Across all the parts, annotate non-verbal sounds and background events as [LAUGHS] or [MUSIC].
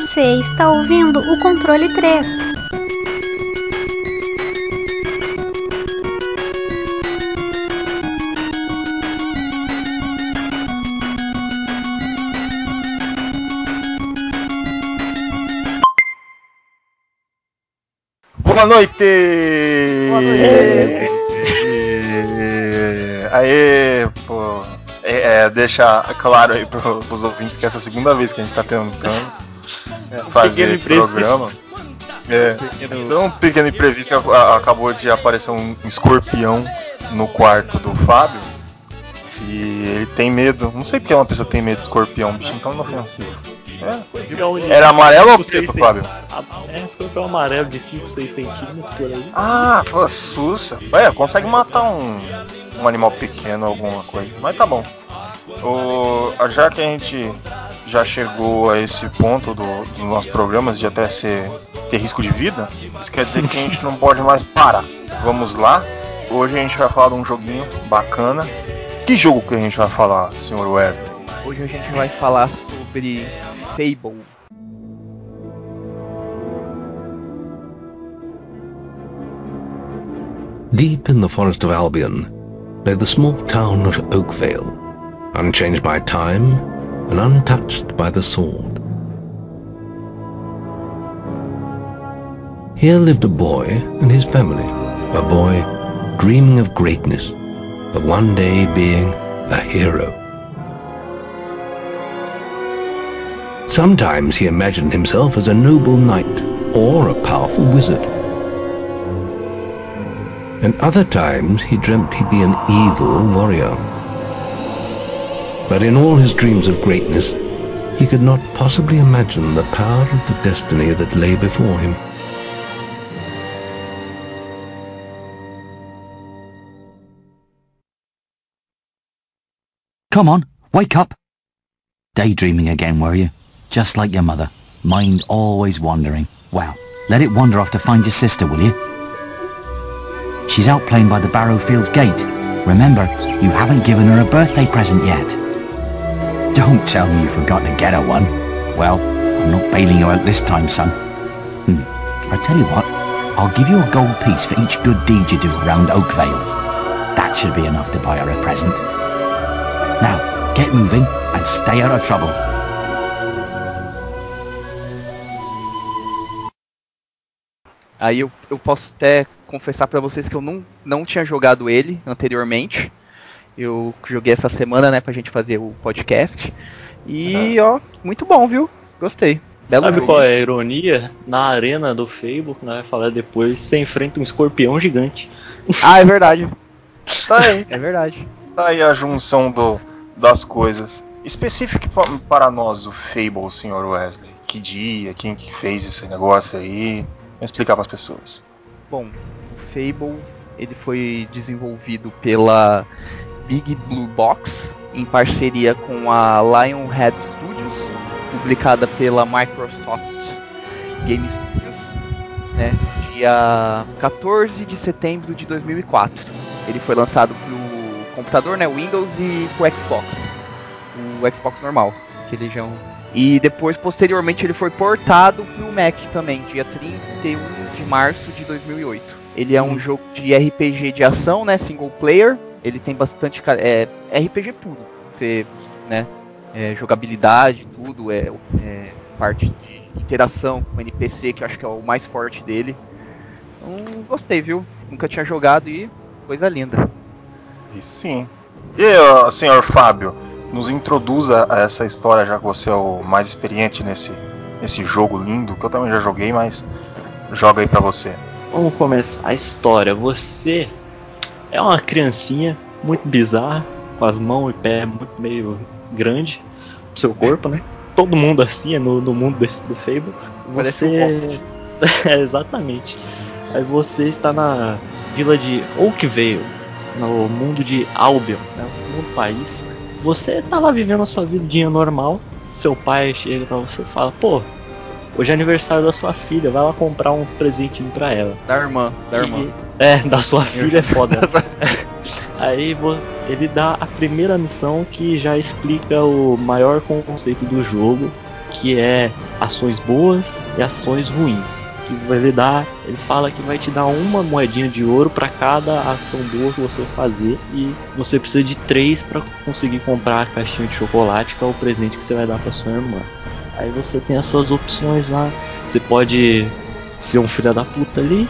Você está ouvindo o controle 3. Boa noite! Boa noite! Aê, pô. É, é, deixa claro aí pro, pros ouvintes que essa é a segunda vez que a gente tá tentando fazer esse programa. [LAUGHS] É, então, um pequeno imprevisto acabou de aparecer um escorpião no quarto do Fábio. E ele tem medo. Não sei porque uma pessoa tem medo de escorpião, um bichinho tão inofensivo. É. Era amarelo ou preto, Fábio? É, escorpião amarelo de 5, 6 centímetros por aí. Ah, pô, sussa. Ué, consegue matar um, um animal pequeno, alguma coisa. Mas tá bom. O, já que a gente já chegou a esse ponto do, dos nossos programas de até ser, ter risco de vida, isso quer dizer que a gente não [LAUGHS] pode mais parar. Vamos lá. Hoje a gente vai falar de um joguinho bacana. Que jogo que a gente vai falar, senhor Wesley? Hoje a gente vai falar sobre Fable. Deep in the forest of Albion lay the small town of Oakvale, unchanged by time and untouched by the sword. Here lived a boy and his family, a boy dreaming of greatness, of one day being a hero. Sometimes he imagined himself as a noble knight or a powerful wizard. And other times he dreamt he'd be an evil warrior. But in all his dreams of greatness, he could not possibly imagine the power of the destiny that lay before him. Come on, wake up. Daydreaming again, were you? Just like your mother. Mind always wandering. Well, let it wander off to find your sister, will you? She's out playing by the Barrowfields gate. Remember, you haven't given her a birthday present yet. Don't tell me you forgot to get her one. Well, I'm not bailing you out this time, son. Hmm. I tell you what, I'll give you a gold piece for each good deed you do around Oakvale. That should be enough to buy her a present. Now, get moving and stay out of trouble. Aí eu, eu posso até confessar para vocês que eu não, não tinha jogado ele anteriormente. Eu joguei essa semana, né, pra gente fazer o podcast. E, uhum. ó, muito bom, viu? Gostei. Belo Sabe jogo. qual é a ironia? Na arena do Fable, né, vai falar depois, você enfrenta um escorpião gigante. Ah, é verdade. [LAUGHS] tá aí. É verdade. Tá aí a junção do, das coisas. Específico para nós, o Fable, senhor Wesley. Que dia, quem que fez esse negócio aí? Vamos explicar para as pessoas. Bom, o Fable ele foi desenvolvido pela Big Blue Box em parceria com a Lionhead Studios, publicada pela Microsoft Game Studios, né, dia 14 de setembro de 2004. Ele foi lançado para o computador, né, Windows e para o Xbox, o Xbox normal, que ele já é e depois, posteriormente, ele foi portado para o Mac também, dia 31 de março de 2008. Ele é um hum. jogo de RPG de ação, né, single player. Ele tem bastante é, RPG puro. Você, né, é, jogabilidade, tudo é, é, parte de interação com o NPC que eu acho que é o mais forte dele. Então, gostei, viu? Nunca tinha jogado e coisa linda. E sim. E senhor Fábio, nos introduza a essa história, já que você é o mais experiente nesse, nesse jogo lindo, que eu também já joguei, mas joga aí pra você. Vamos começar a história. Você é uma criancinha muito bizarra, com as mãos e pés muito meio grande pro seu corpo, né? Todo mundo assim é no, no mundo desse, do Fable. Você. [LAUGHS] é, exatamente. Aí você está na vila de Oakvale, no mundo de Albion, né? um país você tá lá vivendo a sua vidinha normal, seu pai chega pra você e fala, pô, hoje é aniversário da sua filha, vai lá comprar um presentinho pra ela. Da irmã, da irmã. E, é, da sua [LAUGHS] filha é foda. [LAUGHS] Aí você, ele dá a primeira missão que já explica o maior conceito do jogo, que é ações boas e ações ruins. Que vai lhe dar, ele fala que vai te dar uma moedinha de ouro para cada ação boa que você fazer e você precisa de três para conseguir comprar a caixinha de chocolate que é o presente que você vai dar para sua irmã. Aí você tem as suas opções lá. Você pode ser um filho da puta ali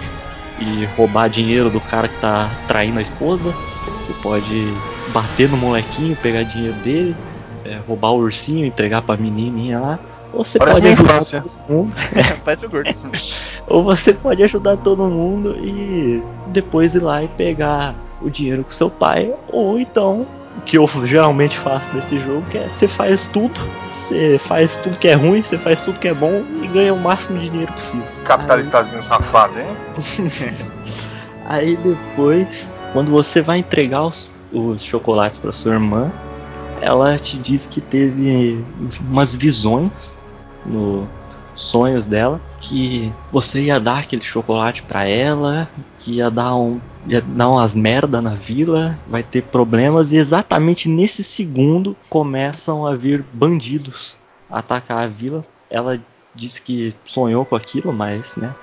e roubar dinheiro do cara que tá traindo a esposa. Você pode bater no molequinho, pegar dinheiro dele, é, roubar o ursinho, entregar pra menininha lá. Ou você Parece pode ajudar infância. todo mundo. [LAUGHS] Parece o gordo. Ou você pode ajudar todo mundo e depois ir lá e pegar o dinheiro com seu pai. Ou então, o que eu geralmente faço nesse jogo, que é você faz tudo. Você faz tudo que é ruim, você faz tudo que é bom e ganha o máximo de dinheiro possível. Capitalistazinho Aí... safado, hein? [LAUGHS] Aí depois, quando você vai entregar os, os chocolates para sua irmã, ela te diz que teve umas visões no sonhos dela que você ia dar aquele chocolate para ela, que ia dar um ia dar umas merda na vila, vai ter problemas e exatamente nesse segundo começam a vir bandidos atacar a vila. Ela disse que sonhou com aquilo, mas, né,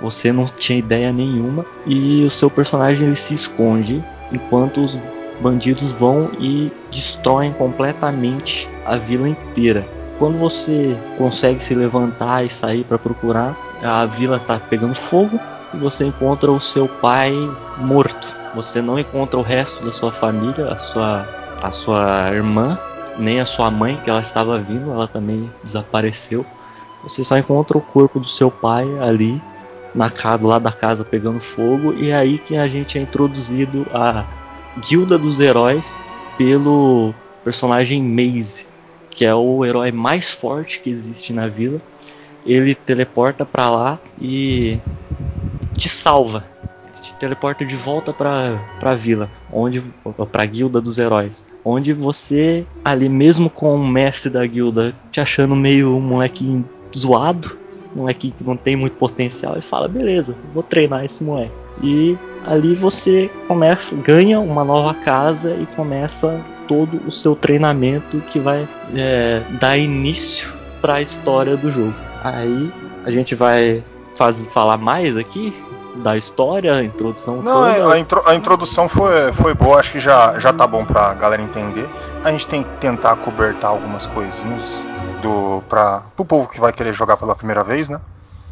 você não tinha ideia nenhuma e o seu personagem ele se esconde enquanto os bandidos vão e destroem completamente a vila inteira. Quando você consegue se levantar e sair para procurar, a vila está pegando fogo e você encontra o seu pai morto. Você não encontra o resto da sua família, a sua, a sua irmã, nem a sua mãe, que ela estava vindo, ela também desapareceu. Você só encontra o corpo do seu pai ali na casa lá da casa pegando fogo e é aí que a gente é introduzido a Guilda dos Heróis pelo personagem Maze, que é o herói mais forte que existe na vila. Ele teleporta para lá e te salva. Te teleporta de volta para a vila, onde para a Guilda dos Heróis, onde você ali mesmo com o mestre da guilda te achando meio um moleque zoado, um moleque que não tem muito potencial e fala: "Beleza, vou treinar esse moleque". E ali você começa, ganha uma nova casa e começa todo o seu treinamento que vai é, dar início para a história do jogo. Aí a gente vai faz, falar mais aqui da história, a introdução Não, toda. A, intro, a, introdução foi, foi boa, acho que já, já tá bom pra galera entender. A gente tem que tentar cobertar algumas coisinhas do para o povo que vai querer jogar pela primeira vez, né?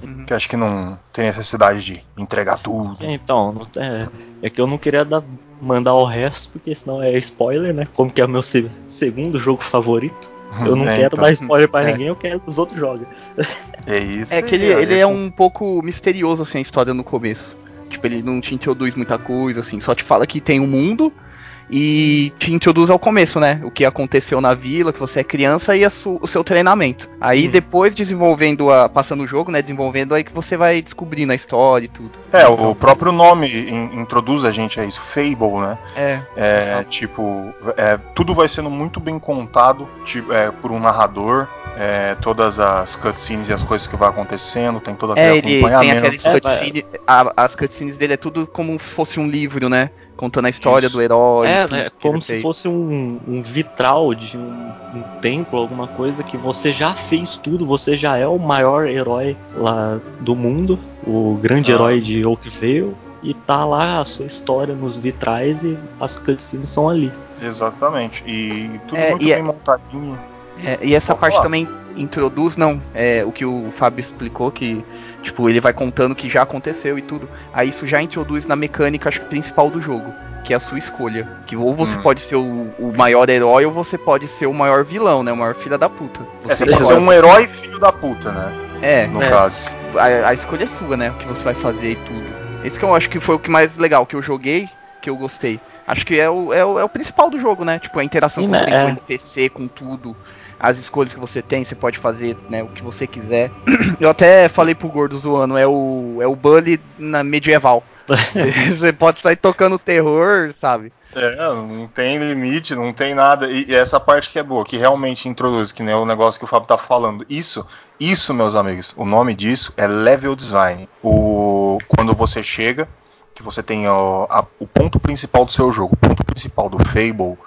Uhum. Que acho que não tem necessidade de entregar tudo. Então, é, é que eu não queria dar, mandar o resto, porque senão é spoiler, né? Como que é o meu se, segundo jogo favorito. Eu não [LAUGHS] é, quero então. dar spoiler pra é. ninguém, eu quero que os outros joguem. É isso. É que ele, ele é um pouco misterioso, assim, a história no começo. Tipo, ele não te introduz muita coisa, assim, só te fala que tem um mundo e te introduz ao começo, né? O que aconteceu na vila, que você é criança e o seu treinamento. Aí hum. depois desenvolvendo a. passando o jogo, né? Desenvolvendo aí que você vai descobrindo a história e tudo. É, o próprio nome in, introduz a gente a isso, Fable, né? É. é tipo, é, tudo vai sendo muito bem contado tipo, é, por um narrador. É, todas as cutscenes e as coisas que vai acontecendo, tem todo aquele é, ele acompanhamento. Tem aquelas é, cutscenes, as cutscenes dele é tudo como se fosse um livro, né? contando a história Isso. do herói. É, né? Como se fez. fosse um, um, vitral de um, um, templo, alguma coisa que você já fez tudo, você já é o maior herói lá do mundo, o grande ah. herói de Oakvale, e tá lá a sua história nos vitrais e as cutscenes são ali. Exatamente. E tudo é, muito e é bem é, montadinho. É, e essa parte falar. também introduz, não, é, o que o Fábio explicou, que Tipo, ele vai contando que já aconteceu e tudo. Aí isso já introduz na mecânica, acho que principal do jogo, que é a sua escolha. Que ou você hum. pode ser o, o, maior herói ou você pode ser o maior vilão, né? O maior filho da puta. Você, é, você pode ser um herói filho da puta, né? É. No é. caso. A, a, escolha é sua, né? O que você vai fazer e tudo. Esse que eu acho que foi o que mais legal que eu joguei, que eu gostei. Acho que é o, é o, é o principal do jogo, né? Tipo, a interação Sim, com, né? é. com o NPC, com tudo as escolhas que você tem, você pode fazer né, o que você quiser. [CLEARS THROAT] Eu até falei pro Gordo zoando, é o, é o Bully na medieval. [LAUGHS] [LAUGHS] você pode sair tocando terror, sabe? É, não tem limite, não tem nada. E, essa parte que é boa, que realmente introduz, que nem o negócio que o Fábio tá falando. Isso, isso, meus amigos, o nome disso é level design. O, quando você chega, que você tem ó, a, o ponto principal do seu jogo, o ponto principal do Fable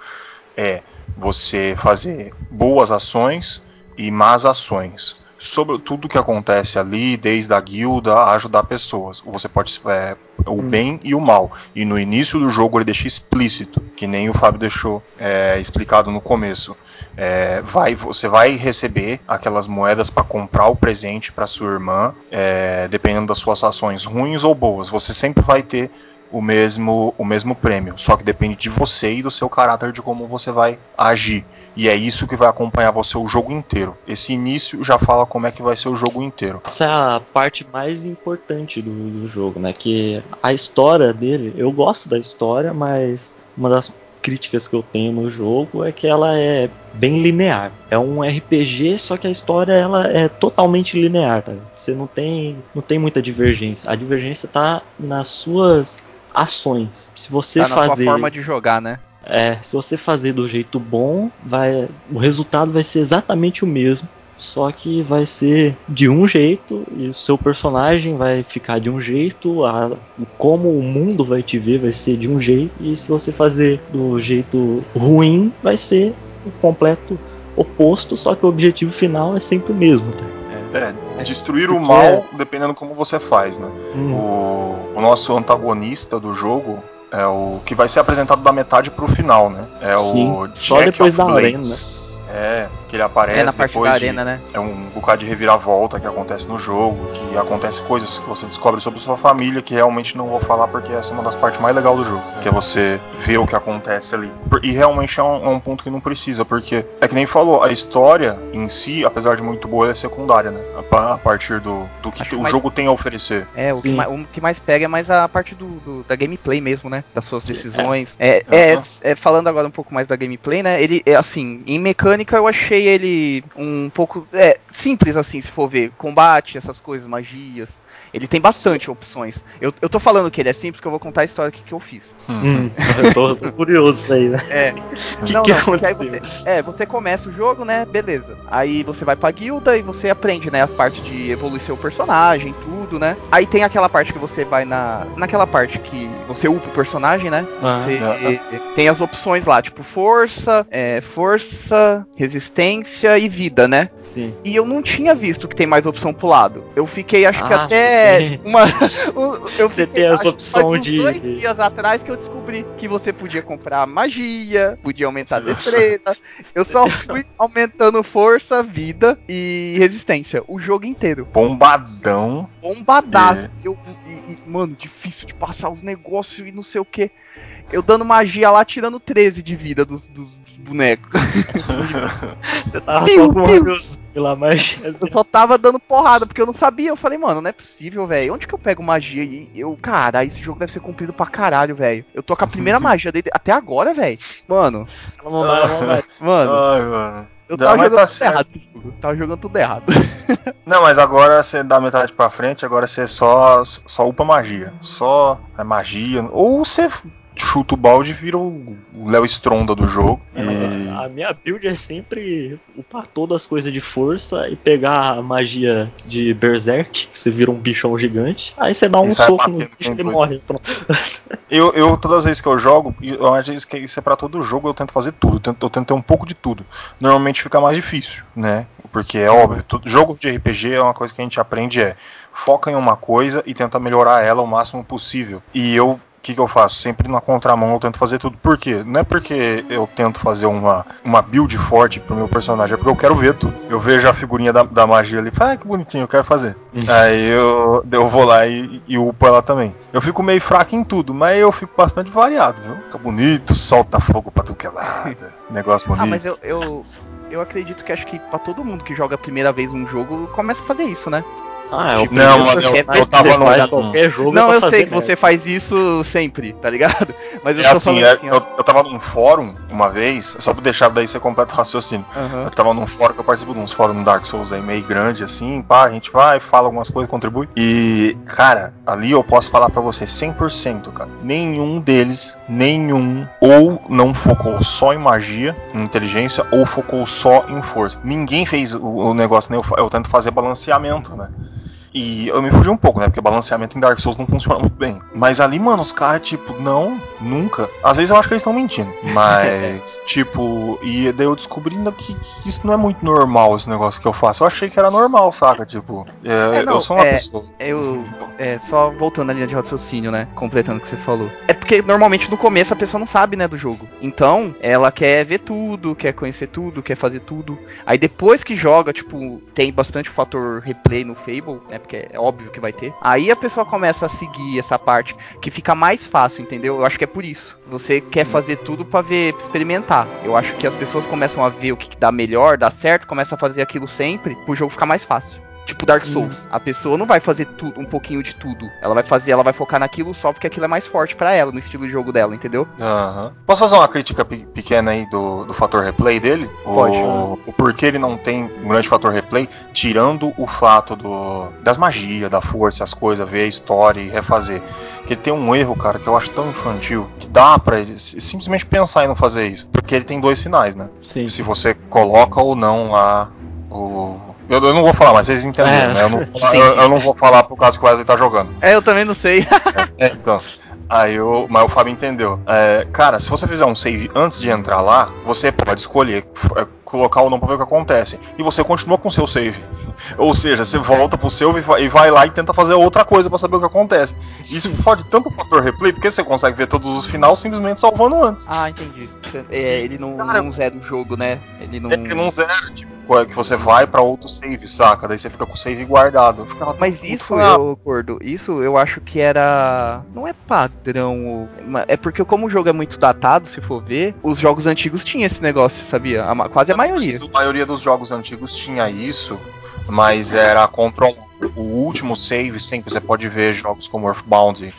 é você fazer boas ações e más ações sobre tudo que acontece ali, desde a guilda a ajudar pessoas. Você pode é, o hum. bem e o mal. E no início do jogo ele deixa explícito, que nem o Fábio deixou é, explicado no começo. É, vai, você vai receber aquelas moedas para comprar o presente para sua irmã, é, dependendo das suas ações ruins ou boas. Você sempre vai ter o mesmo, o mesmo prêmio. Só que depende de você e do seu caráter de como você vai agir. E é isso que vai acompanhar você o jogo inteiro. Esse início já fala como é que vai ser o jogo inteiro. Essa é a parte mais importante do, do jogo, né? Que a história dele, eu gosto da história, mas uma das críticas que eu tenho no jogo é que ela é bem linear. É um RPG, só que a história ela é totalmente linear, tá? Você não tem, não tem muita divergência. A divergência está nas suas ações. Se você tá fazer. forma de jogar, né? É, se você fazer do jeito bom, vai, o resultado vai ser exatamente o mesmo. Só que vai ser de um jeito e o seu personagem vai ficar de um jeito, a, como o mundo vai te ver vai ser de um jeito, e se você fazer do jeito ruim, vai ser o completo oposto, só que o objetivo final é sempre o mesmo. Tá? É, é, destruir o mal dependendo como você faz, né? Hum. O, o, nosso antagonista do jogo é o que vai ser apresentado da metade pro final, né? É Sim, o Jack só depois da arena. É, que ele aparece é na parte depois da arena, de, né? É um bocado de reviravolta que acontece no jogo, que acontece coisas que você descobre sobre sua família que realmente não vou falar porque essa é uma das partes mais legais do jogo, que é você ver o que acontece ali. E realmente é um, é um ponto que não precisa, porque é que nem falou, a história em si, apesar de muito boa, é secundária, né? A, a partir do, do que, que o mais... jogo tem a oferecer. É, o que, mais, o que, mais, pega é mais a parte do, do, da gameplay mesmo, né? Das suas decisões. É, é, uhum. é, falando agora um pouco mais da gameplay, né? Ele, é, assim, em mecânica eu achei ele um pouco é, simples assim, se for ver. Combate, essas coisas, magias. Ele tem bastante opções. Eu, eu tô falando que ele é simples, que eu vou contar a história que, que eu fiz. Hum, [LAUGHS] eu tô, tô, curioso aí, né? É. [LAUGHS] que não, que não, aí você, é, você começa o jogo, né? Beleza. Aí você vai pra guilda e você aprende, né? As partes de evoluir seu personagem, tudo, né? Aí tem aquela parte que você vai na. Naquela parte que você upa o personagem, né? Ah, você ah, ah. tem as opções lá, tipo força, é, força, resistência e vida, né? Sim. E eu não tinha visto que tem mais opção pro lado. Eu fiquei, acho que até é, [LAUGHS] uma. eu você tem essa opção de. dois dias atrás que eu descobri que você podia comprar magia, podia aumentar a destreza. eu só [LAUGHS] fui aumentando força, vida e resistência. O jogo inteiro. Bombadão. Bombadaço. É. Eu, mano, difícil de passar os negócios e não sei o que. Eu dando magia lá, tirando 13 de vida dos, dos bonecos. [LAUGHS] Você tava piu, só com pela magia. Eu só tava dando porrada, porque eu não sabia. Eu falei, mano, não é possível, velho. Onde que eu pego magia? E eu, cara, esse jogo deve ser cumprido pra caralho, velho. Eu tô com a primeira [LAUGHS] magia dele até agora, velho. Mano. Mano. Ai, mano. Eu tava jogando tá tudo errado. Eu tava jogando tudo errado. [LAUGHS] Não, mas agora você dá metade pra frente, agora você só, só upa magia. Só é magia. Ou você chuta o balde e vira o Léo Stronda do jogo. É, e... A minha build é sempre upar todas as coisas de força e pegar a magia de Berserk, que você vira um bichão gigante, aí você dá um soco no bicho e morre. Pronto. [LAUGHS] Eu, eu, todas as vezes que eu jogo, eu acho que isso é pra todo jogo, eu tento fazer tudo. Eu tento, eu tento ter um pouco de tudo. Normalmente fica mais difícil, né? Porque é óbvio, tudo, jogo de RPG é uma coisa que a gente aprende é foca em uma coisa e tenta melhorar ela o máximo possível. E eu que, que eu faço? Sempre na contramão eu tento fazer tudo. Por quê? Não é porque eu tento fazer uma, uma build forte pro meu personagem, é porque eu quero ver tudo. Eu vejo a figurinha da, da magia ali e falo, ah, que bonitinho, eu quero fazer. Aí eu, eu vou lá e, e upo ela também. Eu fico meio fraco em tudo, mas eu fico bastante variado, viu? Fica bonito, solta fogo pra tudo que é lado. [LAUGHS] Negócio bonito. Ah, mas eu, eu, eu acredito que acho que pra todo mundo que joga a primeira vez um jogo, começa a fazer isso, né? Ah, é o não, mas eu, eu tava no qualquer jogo. Não, eu sei que merda. você faz isso sempre, tá ligado? Mas eu é assim, é, assim eu, eu tava num fórum uma vez, só pra deixar daí ser completo raciocínio. Uhum. Eu tava num fórum que eu participo de uns fóruns no Dark Souls aí meio grande, assim, pá, a gente vai, fala algumas coisas, contribui. E, cara, ali eu posso falar para você 100%, cara. Nenhum deles, nenhum, ou não focou só em magia, em inteligência, ou focou só em força. Ninguém fez o, o negócio, né? Eu, eu tento fazer balanceamento, né? E eu me fugi um pouco, né? Porque balanceamento em Dark Souls não funciona muito bem. Mas ali, mano, os caras, tipo, não, nunca. Às vezes eu acho que eles estão mentindo. [LAUGHS] Mas, tipo, e daí eu descobrindo que, que, isso não é muito normal, esse negócio que eu faço. Eu achei que era normal, saca? Tipo, é, é, não, eu sou uma é, pessoa. Eu, é, só voltando na linha de raciocínio, né? Completando o que você falou. Porque normalmente no começo a pessoa não sabe, né, do jogo. Então, ela quer ver tudo, quer conhecer tudo, quer fazer tudo. Aí depois que joga, tipo, tem bastante fator replay no Fable, né? Porque é óbvio que vai ter. Aí a pessoa começa a seguir essa parte que fica mais fácil, entendeu? Eu acho que é por isso. Você quer fazer tudo para ver, pra experimentar. Eu acho que as pessoas começam a ver o que, que dá melhor, dá certo, começam a fazer aquilo sempre, pro jogo ficar mais fácil. Tipo Dark Souls. Hum. A pessoa não vai fazer tudo, um pouquinho de tudo. Ela vai fazer, ela vai focar naquilo só porque aquilo é mais forte para ela, no estilo de jogo dela, entendeu? Uhum. Posso fazer uma crítica pequena aí do, do fator replay dele? Pode. O, o porquê ele não tem um grande fator replay, tirando o fato do, das magias, da força, as coisas, ver a história e refazer. Que ele tem um erro, cara, que eu acho tão infantil, que dá pra ele simplesmente pensar em não fazer isso. Porque ele tem dois finais, né? Sim. Se você coloca ou não lá o eu, eu, não vou falar, mas vocês entenderam, é, né? Eu não, eu, eu não, vou falar por causa que o Wesley tá jogando. É, eu também não sei. [LAUGHS] é, então. Aí eu, mas o Fábio entendeu. É, cara, se você fizer um save antes de entrar lá, você pode escolher é, colocar ou não pra ver o que acontece. E você continua com o seu save. [LAUGHS] Ou seja, você volta pro seu e vai lá e tenta fazer outra coisa para saber o que acontece. Isso fode tanto o fator replay, porque você consegue ver todos os finais simplesmente salvando antes. Ah, entendi. É, ele não, Cara, não zera o jogo, né? Ele não. Ele não zera, tipo que você vai para outro save, saca? Daí você fica com o save guardado. Mas isso eu, Gordo, isso eu acho que era. Não é padrão. É porque como o jogo é muito datado, se for ver, os jogos antigos tinham esse negócio, sabia? A, quase a maioria. A maioria dos jogos antigos tinha isso, mas era control. O último save sempre você pode ver jogos como Earthbound.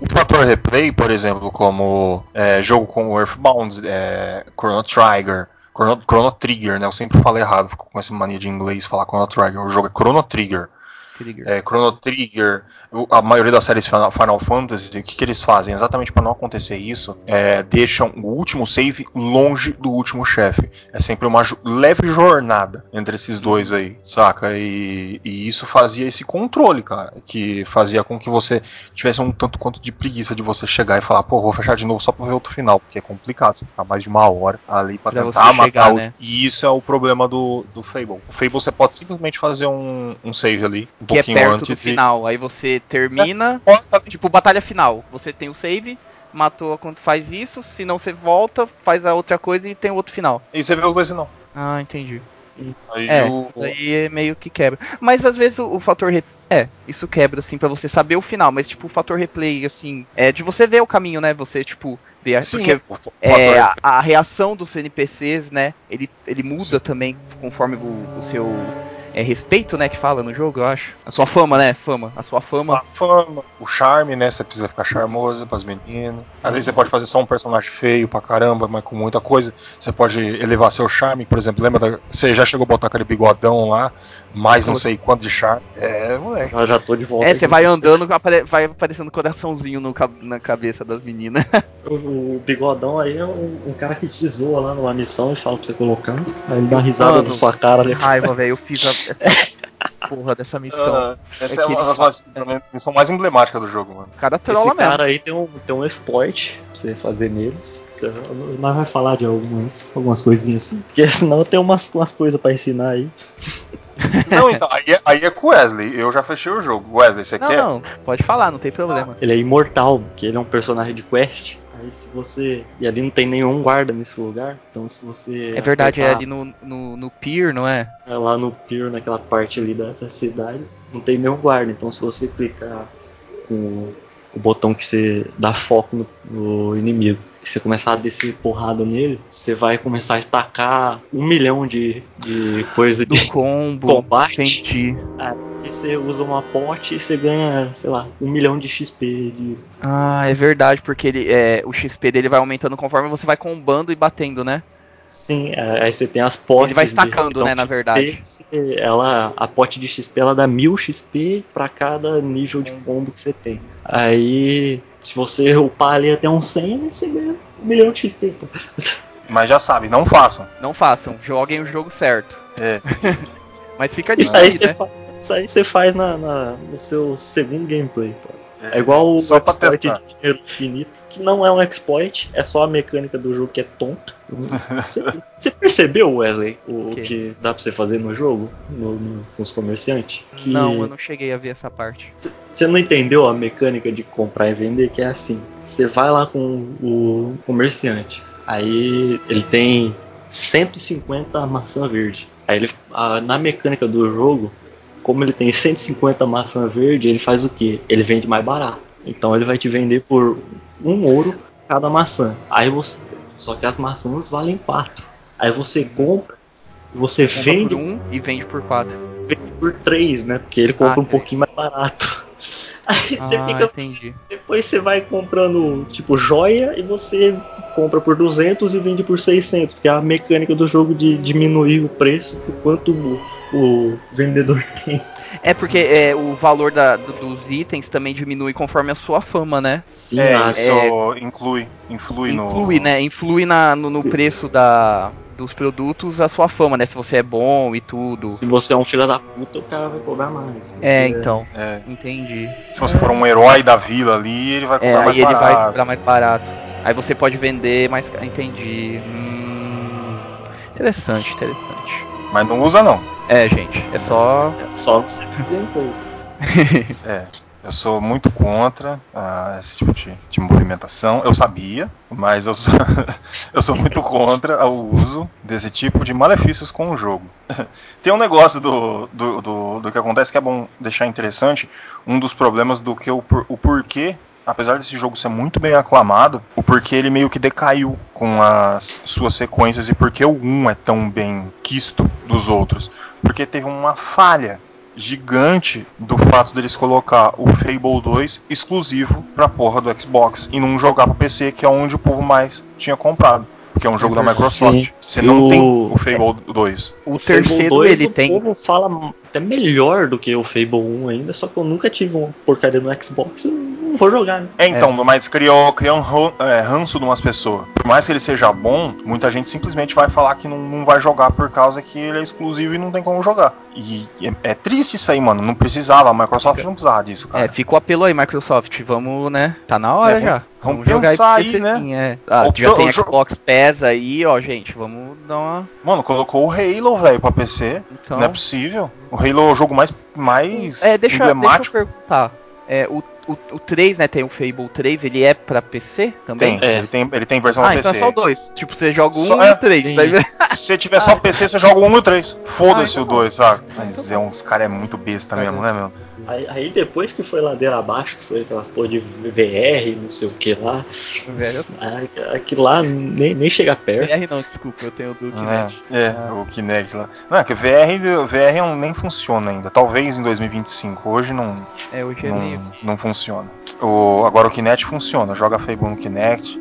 O fator replay, por exemplo, como é, jogo como Earthbound, é, Chrono Trigger, Chrono, Chrono Trigger, né? Eu sempre falo errado, fico com essa mania de inglês falar Chrono Trigger. O jogo é Chrono Trigger. Trigger. É, Chrono Trigger, a maioria das séries Final, Final Fantasy, o que, que eles fazem? Exatamente para não acontecer isso, é, deixam o último save longe do último chefe. É sempre uma leve jornada entre esses dois aí, saca? E, e, isso fazia esse controle, cara, que fazia com que você tivesse um tanto quanto de preguiça de você chegar e falar, pô, vou fechar de novo só pra ver outro final, porque é complicado, você ficar mais de uma hora ali pra, pra tentar matar chegar, Né? E isso é o problema do, do Fable. O Fable você pode simplesmente fazer um, um save ali um que é perto do final. Aí você termina, é, tipo, batalha final. Você tem o save, matou quando faz isso, se não você volta, faz a outra coisa e tem o outro final. E você vê os dois final. Ah, entendi. Aí é, o... isso aí é meio que quebra. Mas às vezes o, o fator re... é, isso quebra assim para você saber o final, mas tipo o fator replay assim, é de você ver o caminho, né? Você tipo ver Sim, porque é, a, a, reação dos NPCs, né? Ele ele muda Sim. também conforme o, o seu é respeito, né, que fala no jogo, eu acho. A sua fama, né? Fama. A sua fama. A fama, o charme, né? Você precisa ficar charmoso pras meninas. Às vezes você pode fazer só um personagem feio pra caramba, mas com muita coisa. Você pode elevar seu charme, por exemplo. Lembra da. Você já chegou a botar aquele bigodão lá, mais não sei quanto de charme. É, moleque. Eu já tô de volta. É, você vai andando, vai aparecendo coraçãozinho no, na cabeça das meninas. [LAUGHS] O, o, bigodão aí é um, um, cara que te zoa lá numa missão e fala pra você colocar. Aí ele dá uma risada Mano, na sua cara. Que raiva, velho. Eu fiz a, [LAUGHS] porra dessa missão. Uh, essa é, é uma das é. missão mais emblemática do jogo, mano. O cara trola Esse cara aí tem um, tem um exploit pra você fazer nele. Nós vai falar de algumas, algumas coisinhas assim. Porque senão tem umas, umas coisas pra ensinar aí. [LAUGHS] Não, então, aí é, aí é com o Wesley. Eu já fechei o jogo. Wesley, você não, quer? Não, pode falar, não tem problema. Ele é imortal, que ele é um personagem de quest. Aí se você. E ali não tem nenhum guarda nesse lugar. Então se você. É verdade, apertar... é ali no, no, no pier, não é? É lá no pier, naquela parte ali da, da cidade. Não tem nenhum guarda. Então se você clicar com o botão que você dá foco no, no inimigo e você começar a descer porrada nele, você vai começar a estacar um milhão de, de coisa de combo, combate. Senti. Aí você usa uma pote e você ganha, sei lá, um milhão de XP. De... Ah, é verdade, porque ele, é, o XP dele vai aumentando conforme você vai combando e batendo, né? Sim, é, aí você tem as potes. Ele vai estacando, né, na verdade. Ela, a pote de XP ela dá mil XP para cada nível de combo que você tem. Aí, se você upar ali até um 100, você ganha um milhão de XP. Mas já sabe, não façam. Não façam, joguem o jogo certo. É. [LAUGHS] Mas fica de Isso aí você né? Isso aí você faz na, na, no seu segundo gameplay, pô. É, é igual o só exploit de dinheiro infinito, que não é um exploit, é só a mecânica do jogo que é tonta. [LAUGHS] Você, percebeu, Wesley, o que? que dá pra você fazer no jogo, no, no, com os comerciantes? Que... Não, eu não cheguei a ver essa parte. Você não entendeu a mecânica de comprar e vender, que é assim. Você vai lá com o comerciante, aí ele tem 150 maçã verde. Aí ele, a, na mecânica do jogo, como ele tem 150 maçã verde, ele faz o que? Ele vende mais barato. Então ele vai te vender por um ouro cada maçã. Aí você, só que as maçãs valem 4. Aí você compra, você compra vende por um e vende por 4. Vende por 3, né? Porque ele compra ah, um pouquinho mais barato. Aí você ah, fica. Entendi. Depois você vai comprando, tipo, joia e você compra por 200 e vende por 600. Porque é a mecânica do jogo de diminuir o preço por quanto o, o vendedor [LAUGHS] tem. É porque é, o valor da, dos itens também diminui conforme a sua fama, né? Sim, é, isso é, inclui, influi, no. Influi, né? Influi na, no, no preço da, dos produtos a sua fama, né? Se você é bom e tudo. Se você é um filho da puta, o cara vai cobrar mais. É, então. É. Entendi. Se você for um herói da vila ali, ele vai cobrar é, mais aí barato. ele vai cobrar mais barato. Aí você pode vender mais. Entendi. Hum... Interessante, interessante. Mas não usa não. É, gente. É só. É só você [LAUGHS] É. Eu sou muito contra uh, esse tipo de, de, movimentação. Eu sabia, mas eu sou, [LAUGHS] eu sou muito contra o uso desse tipo de malefícios com o jogo. [LAUGHS] Tem um negócio do, do, do, do, que acontece que é bom deixar interessante. Um dos problemas do que o, o porquê apesar desse jogo ser muito bem aclamado, o porquê ele meio que decaiu com as suas sequências e porque o 1 é tão bem quisto dos outros. Porque teve uma falha gigante do fato deles colocar o Fable 2 exclusivo pra porra do Xbox e não jogar pro PC, que é onde o povo mais tinha comprado. Porque é um jogo da Microsoft. Sim. Você não o... tem o Fable 2. O, o terceiro 2, ele o tem. O povo fala até melhor do que o Fable 1 ainda, só que eu nunca tive uma porcaria no Xbox, não vou jogar. Né? É, então, é. mas criou, criou um é, ranço de umas pessoas. Por mais que ele seja bom, muita gente simplesmente vai falar que não, não vai jogar por causa que ele é exclusivo e não tem como jogar. E é, é triste isso aí, mano. Não precisava, a Microsoft não precisava disso, cara. É, fica o apelo aí, Microsoft. Vamos, né? Tá na hora é, já. Vamos, vamos pensar aí, né? Sim, é. Ah, já tem Xbox PES aí, ó, gente. Vamos dar uma. Mano, colocou o Halo, velho, pra PC. Então... Não é possível. O Halo é o jogo mais, mais é, deixa, emblemático. Deixa eu perguntar. É, o, o, o 3, né, tem o Fable 3, ele é pra PC também? Tem, é. ele, tem ele tem versão ah, PC. então é só o 2. Tipo, você joga o 1 e o 3. Se você tiver só PC, você joga o 1 e o 3. Foda-se ah, então o 2, sabe? Mas é uns cara é muito besta mesmo, né, meu? Aí, aí, depois que foi ladeira abaixo, que foi aquelas porra de VR, não sei o que lá. VR, aquilo lá nem, nem chega perto. VR não, desculpa, eu tenho do Kinect. É, é ah. o Kinect lá. Não, é que VR, VR nem funciona ainda. Talvez em 2025. Hoje não. É, hoje é não, meio. Não funciona. O, agora o Kinect funciona. Joga Fable no Kinect.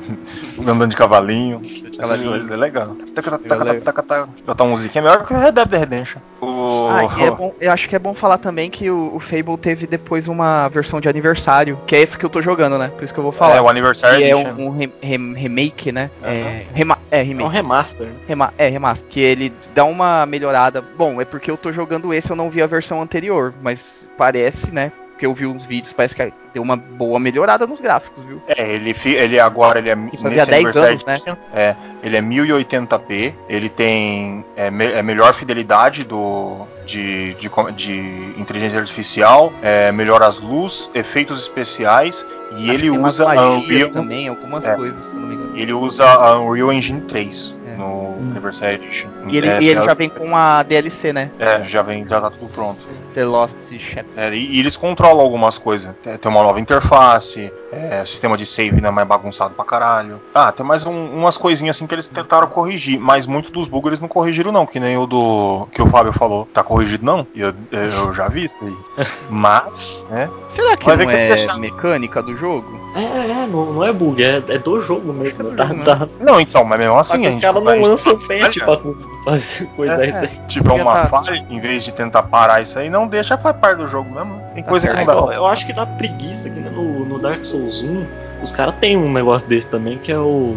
[LAUGHS] andando de cavalinho. De cavalinho. É legal. Taca, taca, taca, taca, Botar uma musiquinha melhor que o Red Dead Redemption. O... Ah, é bom, eu acho que é bom falar também que o, o, Fable teve depois uma versão de aniversário, que é esse que eu tô jogando, né? Por isso que eu vou falar. É, o aniversário que é um, um re, re, remake, né? Uhum. É, rema, é, remake. É um remaster. Rema, é, remaster. Que ele dá uma melhorada. Bom, é porque eu tô jogando esse, eu não vi a versão anterior, mas parece, né? Porque eu vi uns vídeos, parece que deu uma boa melhorada nos gráficos, viu? É, ele, ele agora ele é nesse 10 anos, né? É, ele é 1080p, ele tem é, me, é melhor fidelidade do de, de, de inteligência artificial, é, melhora as luzes, efeitos especiais e Acho ele usa a Unreal também, algumas é, coisas, se não me engano. Ele usa a Unreal Engine 3 é. no hum. Anniversary Edition. E ele, e ele já vem com a DLC, né? É, já vem, já tá tudo pronto. The Lost Chapter. É, e, e, eles controlam algumas coisas. Tem uma nova interface, é, sistema de save não é mais bagunçado pra caralho. Ah, tem mais um, umas coisinhas assim que eles tentaram corrigir, mas muito dos bugs eles não corrigiram não, que nem o do que o Fábio falou. Tá corrigido não? Eu, eu já vi isso aí. [LAUGHS] Mas, né? Será que Vai não é deixar... mecânica do jogo? É, é, não, não é bug, é, é do jogo mesmo. É do tá, jogo, tá... Não, então, mas mesmo assim. Mas os caras não lançam [LAUGHS] patch pra fazer coisa é, aí. Tipo, é uma falha, em vez de tentar parar isso aí, não deixa faz parte do jogo mesmo. Tem coisa que não dá. Eu acho que dá preguiça aqui né? no, no Dark Souls 1. Os caras têm um negócio desse também que é o.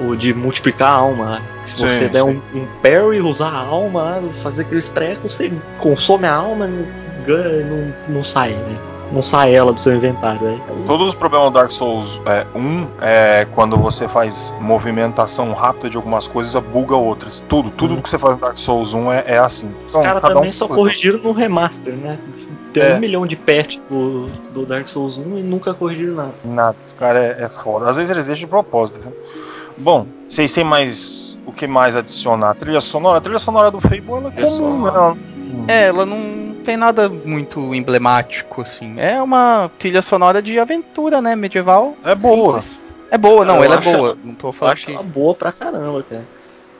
O de multiplicar a alma. Se sim, você der um, um parry, usar a alma, fazer aqueles trecos, você consome a alma, não, ganha, não, não sai, né? não sai ela do seu inventário. Né? Todos os problemas do Dark Souls é, 1 é quando você faz movimentação rápida de algumas coisas, buga outras. Tudo, tudo uhum. que você faz no Dark Souls 1 é, é assim. Os então, caras também um só corrigiram no remaster, né? Tem é. um milhão de patch do, do Dark Souls 1 e nunca corrigiram nada. Nada, esse cara é, é foda. Às vezes eles deixam de propósito. Viu? Bom, vocês têm mais o que mais adicionar? A trilha sonora? A trilha sonora do Fable ela é comum, né? É, ela não tem nada muito emblemático, assim. É uma trilha sonora de aventura, né? Medieval. É boa. Simples. É boa, não, ela é boa. Não tô falando. Eu acho que... ela boa pra caramba, cara.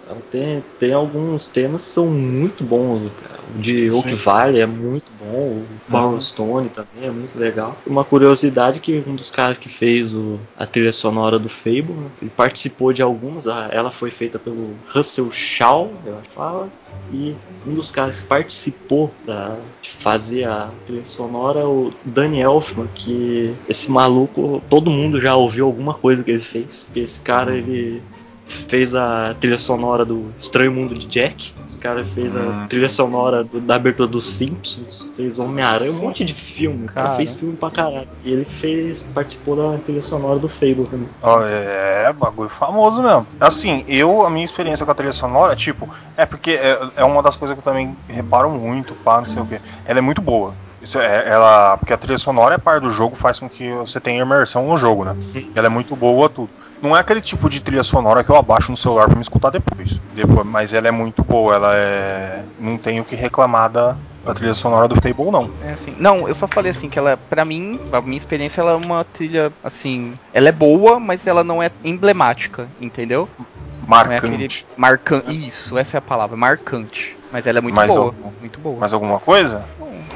Ela tem, tem alguns temas que são muito bons, cara. O de Oak Valley é muito bom, o Power uhum. Stone também é muito legal. Uma curiosidade que um dos caras que fez o, a trilha sonora do Fable, né, ele participou de algumas, ela foi feita pelo Russell Shaw, eu acho que fala, e um dos caras que participou da, de fazer a trilha sonora é o Danny Elfman, que esse maluco, todo mundo já ouviu alguma coisa que ele fez. Esse cara, ele fez a trilha sonora do Estranho Mundo de Jack. Esse cara fez a hum. trilha sonora do, da abertura dos Simpsons. Fez Homem-Aranha, um monte de filme. Cara. fez filme pra caralho. E ele fez, participou da trilha sonora do Fable também. Oh, é, bagulho famoso mesmo. Assim, eu, a minha experiência com a trilha sonora, tipo, é porque é, é uma das coisas que eu também reparo muito, pá, não sei o que. Ela é muito boa. Isso é, ela, porque a trilha sonora é parte do jogo, faz com que você tenha imersão no jogo, né? Ela é muito boa, tudo. Não é aquele tipo de trilha sonora que eu abaixo no celular para me escutar depois. depois. Mas ela é muito boa, ela é. Não tenho que reclamar da, da trilha sonora do Fable, não. É assim. Não, eu só falei assim que ela, para mim, a minha experiência, ela é uma trilha assim. Ela é boa, mas ela não é emblemática, entendeu? Marcante. É marcan... Isso, essa é a palavra, marcante. Mas ela é muito mais boa. Algum... Muito boa. Mais alguma coisa?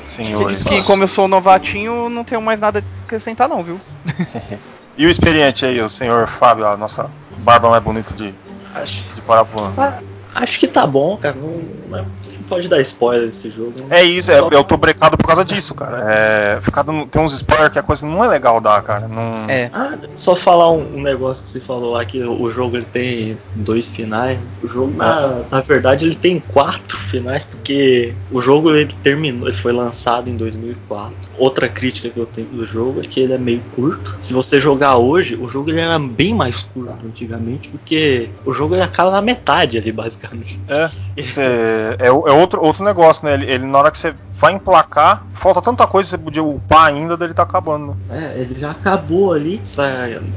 Senhores. Que como eu sou novatinho, não tenho mais nada a acrescentar não, viu? [LAUGHS] E o experiente aí, o senhor Fábio, a nossa barba mais bonita de, acho, de Parapuã? Ah, acho que tá bom, cara. Não, não é pode dar spoiler desse jogo. Né? É isso, é, eu tô brecado por causa disso, cara. É, ficar dando, tem uns spoilers que a coisa não é legal dar, cara. Não... É. Ah, só falar um, um, negócio que você falou lá, que o jogo ele tem dois finais. O jogo, na, na verdade, ele tem quatro finais, porque o jogo ele terminou, ele foi lançado em 2004 outra crítica que eu tenho do jogo é que ele é meio curto. Se você jogar hoje, o jogo ele era bem mais curto antigamente, porque o jogo ele acaba na metade ali, basicamente. É, [LAUGHS] é, é, é, outro, outro negócio, né? Ele, ele, na hora que você vai emplacar, falta tanta coisa que você podia upar ainda dele tá acabando. É, ele já acabou ali.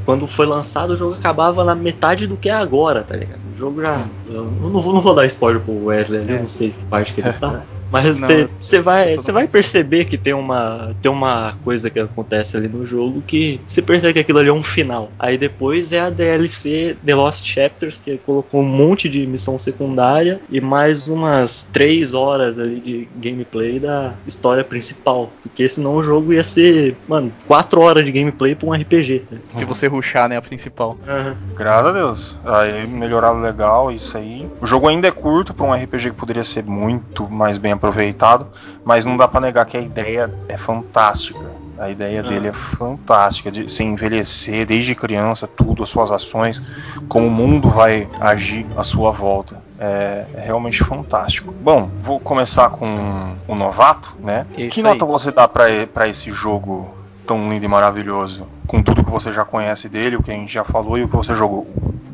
Quando foi lançado, o jogo acabava na metade do que é agora, tá ligado? O jogo já. Eu não vou, não vou dar spoiler pro Wesley ali, eu não sei que parte que ele tá. [LAUGHS] Mas você vai, você vai perceber que tem uma, tem uma coisa que acontece ali no jogo que você percebe que aquilo ali é um final. Aí depois é a DLC The Lost Chapters, que colocou um monte de missão secundária e mais umas 3 horas ali de gameplay da história principal. Porque senão o jogo ia ser, mano, 4 horas de gameplay pra um RPG. Né? Se você ruxar, né, a principal. Uhum. Graças a Deus. Aí melhoraram legal isso aí. O jogo ainda é curto pra um RPG que poderia ser muito mais bem aproveitado, mas não dá para negar que a ideia é fantástica. A ideia ah. dele é fantástica, de se envelhecer desde criança, tudo, as suas ações, como o mundo vai agir à sua volta. É, é realmente fantástico. Bom, vou começar com o novato, né? Isso que nota aí. você dá para esse jogo tão lindo e maravilhoso? Com tudo que você já conhece dele, o que a gente já falou e o que você jogou.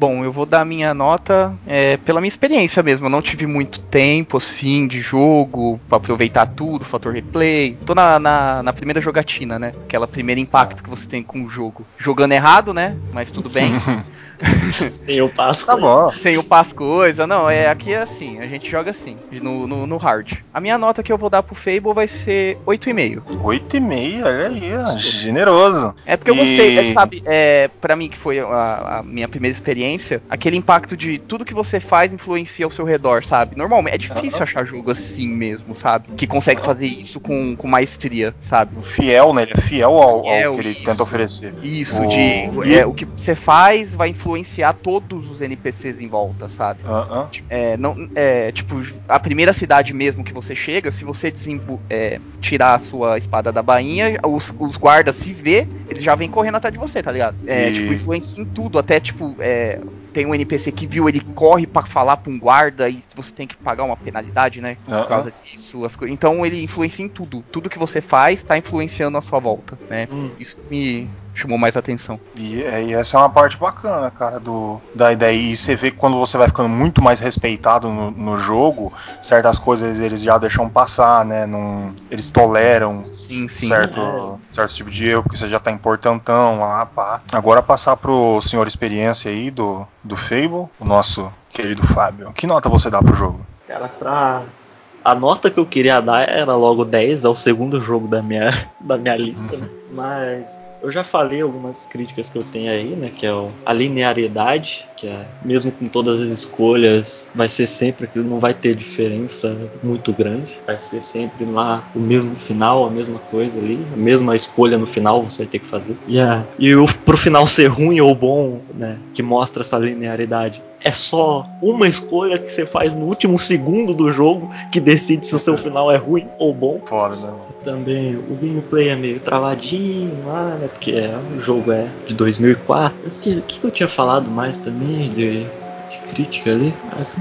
Bom, eu vou dar minha nota é, pela minha experiência mesmo. Eu não tive muito tempo, assim, de jogo, para aproveitar tudo, fator replay. Tô na, na, na, primeira jogatina, né? Aquela primeiro impacto que você tem com o jogo. Jogando errado, né? Mas tudo bem. [LAUGHS] [LAUGHS] Sem o passo tá bom. Sem o passo coisa. Não, é, aqui é assim. A gente joga assim, no, no, no hard. A minha nota que eu vou dar pro Fable vai ser 8,5. 8,5, olha aí, generoso. É porque eu gostei, é, sabe? É, pra mim, que foi a, a, minha primeira experiência, aquele impacto de tudo que você faz influencia ao seu redor, sabe? Normalmente, é difícil achar jogo assim mesmo, sabe? Que consegue fazer isso com, com maestria, sabe? Fiel, né? Ele é fiel ao, fiel, ao que ele isso, tenta oferecer. Isso, o... de. É, o que você faz vai influenciar influenciar todos os NPCs em volta, sabe? Uh -uh. É, não, é, tipo, a primeira cidade mesmo que você chega, se você é, tirar a sua espada da bainha, os, os guardas se vê, eles já vêm correndo atrás de você, tá ligado? É, e... tipo, influencia em tudo, até tipo, é, tem um NPC que viu, ele corre para falar pra um guarda e você tem que pagar uma penalidade, né? Por uh causa disso. As então ele influencia em tudo. Tudo que você faz tá influenciando a sua volta, né? Hum. Isso me, chamou mais atenção. E, é, e, essa é uma parte bacana, cara, do, da ideia. E você vê que quando você vai ficando muito mais respeitado no, no jogo, certas coisas eles já deixam passar, né? Num, eles toleram sim, sim, certo, é. certo tipo de erro, porque você já tá importantão lá, pá. Agora passar pro senhor experiência aí do, do Fable, o nosso querido Fábio. Que nota você dá pro jogo? Cara, pra a nota que eu queria dar era logo 10, é o segundo jogo da minha, [LAUGHS] da minha lista, né? Mas eu já falei algumas críticas que eu tenho aí, né? Que é a linearidade, que é mesmo com todas as escolhas, vai ser sempre aquilo, não vai ter diferença muito grande. Vai ser sempre lá o mesmo final, a mesma coisa ali, a mesma escolha no final você vai ter que fazer. Yeah. E o, pro final ser ruim ou bom, né? Que mostra essa linearidade é só uma escolha que você faz no último segundo do jogo que decide se o seu [LAUGHS] final é ruim ou bom. Foda, né? Também o gameplay é meio travadinho lá, né? Porque é, o jogo é de 2004. O que, que eu tinha falado mais também de, crítica ali?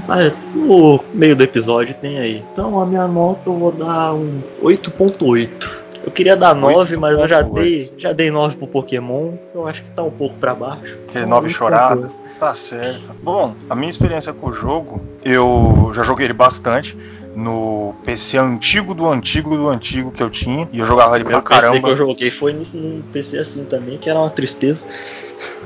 Ah, é, no meio do episódio tem aí. Então a minha nota eu vou dar um 8.8. Eu queria dar 9, mas eu já dei, já dei 9 pro Pokémon. Eu acho que tá um pouco para baixo. Aquele 9 chorado. Tá certo. Bom, a minha experiência com o jogo, eu já joguei ele bastante no PC antigo do antigo do antigo que eu tinha. E eu jogava ele pra caramba. O PC que eu joguei foi num PC assim também, que era uma tristeza.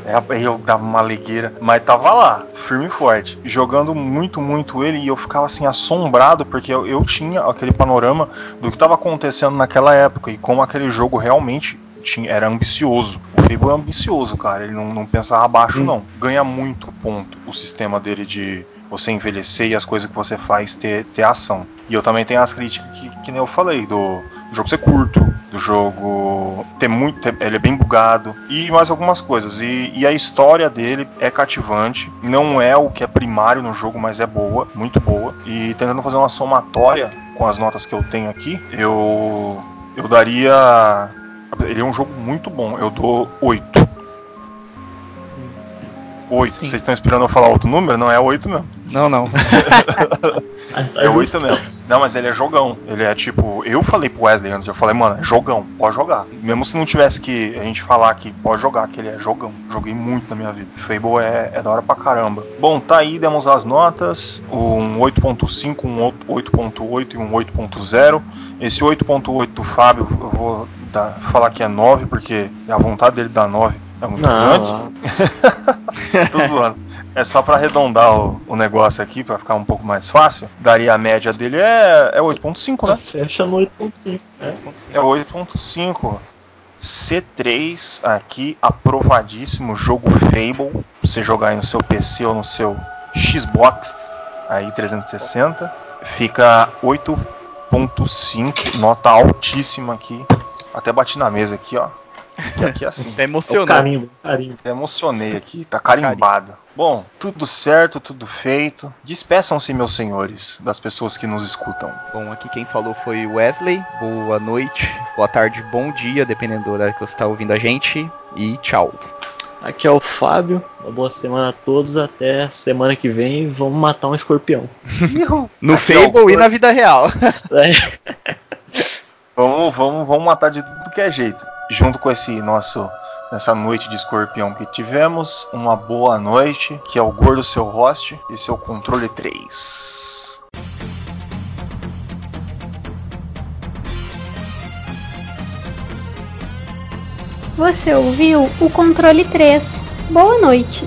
É, eu dava uma ligueira, mas tava lá, firme e forte, jogando muito, muito ele e eu ficava assim assombrado porque eu, eu tinha aquele panorama do que estava acontecendo naquela época e como aquele jogo realmente tinha, era ambicioso. O Fable é ambicioso, cara, ele não, não pensava abaixo, hum. não. Ganha muito ponto o sistema dele de você envelhecer e as coisas que você faz ter, ter ação. E eu também tenho as críticas que, que nem eu falei, do, do jogo ser curto, do jogo ter muito. Ter, ele é bem bugado e mais algumas coisas. E, e, a história dele é cativante, não é o que é primário no jogo, mas é boa, muito boa. E tentando fazer uma somatória com as notas que eu tenho aqui, eu. Eu daria. Ele é um jogo muito bom, eu dou 8. 8. Vocês estão esperando eu falar outro número? Não é 8 mesmo. Não, não. [LAUGHS] é 8 mesmo. Não, mas ele é jogão. Ele é tipo. Eu falei pro Wesley antes, eu falei, mano, é jogão, pode jogar. Mesmo se não tivesse que a gente falar que pode jogar, que ele é jogão. Joguei muito na minha vida. Fable é, é da hora pra caramba. Bom, tá aí, demos as notas: um 8.5, um 8.8 e um 8.0. Esse 8.8 do Fábio, eu vou dar, falar que é 9, porque é a vontade dele dar 9 é muito não, grande? [LAUGHS] Tô zoando. É só para arredondar o, o, negócio aqui, para ficar um pouco mais fácil. Daria a média dele é, é 8.5, né? Fecha no 8.5. É, é 8.5. C3 aqui, aprovadíssimo. Jogo Fable. Você jogar aí no seu PC ou no seu Xbox aí 360. Fica 8.5, nota altíssima aqui. Até bati na mesa aqui, ó. Que aqui é assim. [LAUGHS] Você emocionou. É carimbo, carimbo. Até emocionei aqui, tá carimbado. Bom, tudo certo, tudo feito. Despeçam-se, meus senhores, das pessoas que nos escutam. Bom, aqui quem falou foi Wesley. Boa noite, boa tarde, bom dia, dependendo do horário que você está ouvindo a gente. E tchau. Aqui é o Fábio. Uma boa semana a todos. Até semana que vem. Vamos matar um escorpião. [LAUGHS] no Aqui Fable é e na vida real. [LAUGHS] É. vamos, vamos, vamos matar de tudo que é jeito junto com esse nosso nessa noite de escorpião que tivemos, uma boa noite, que é o Gordo seu host e seu controle 3. Você ouviu o controle 3. Boa noite.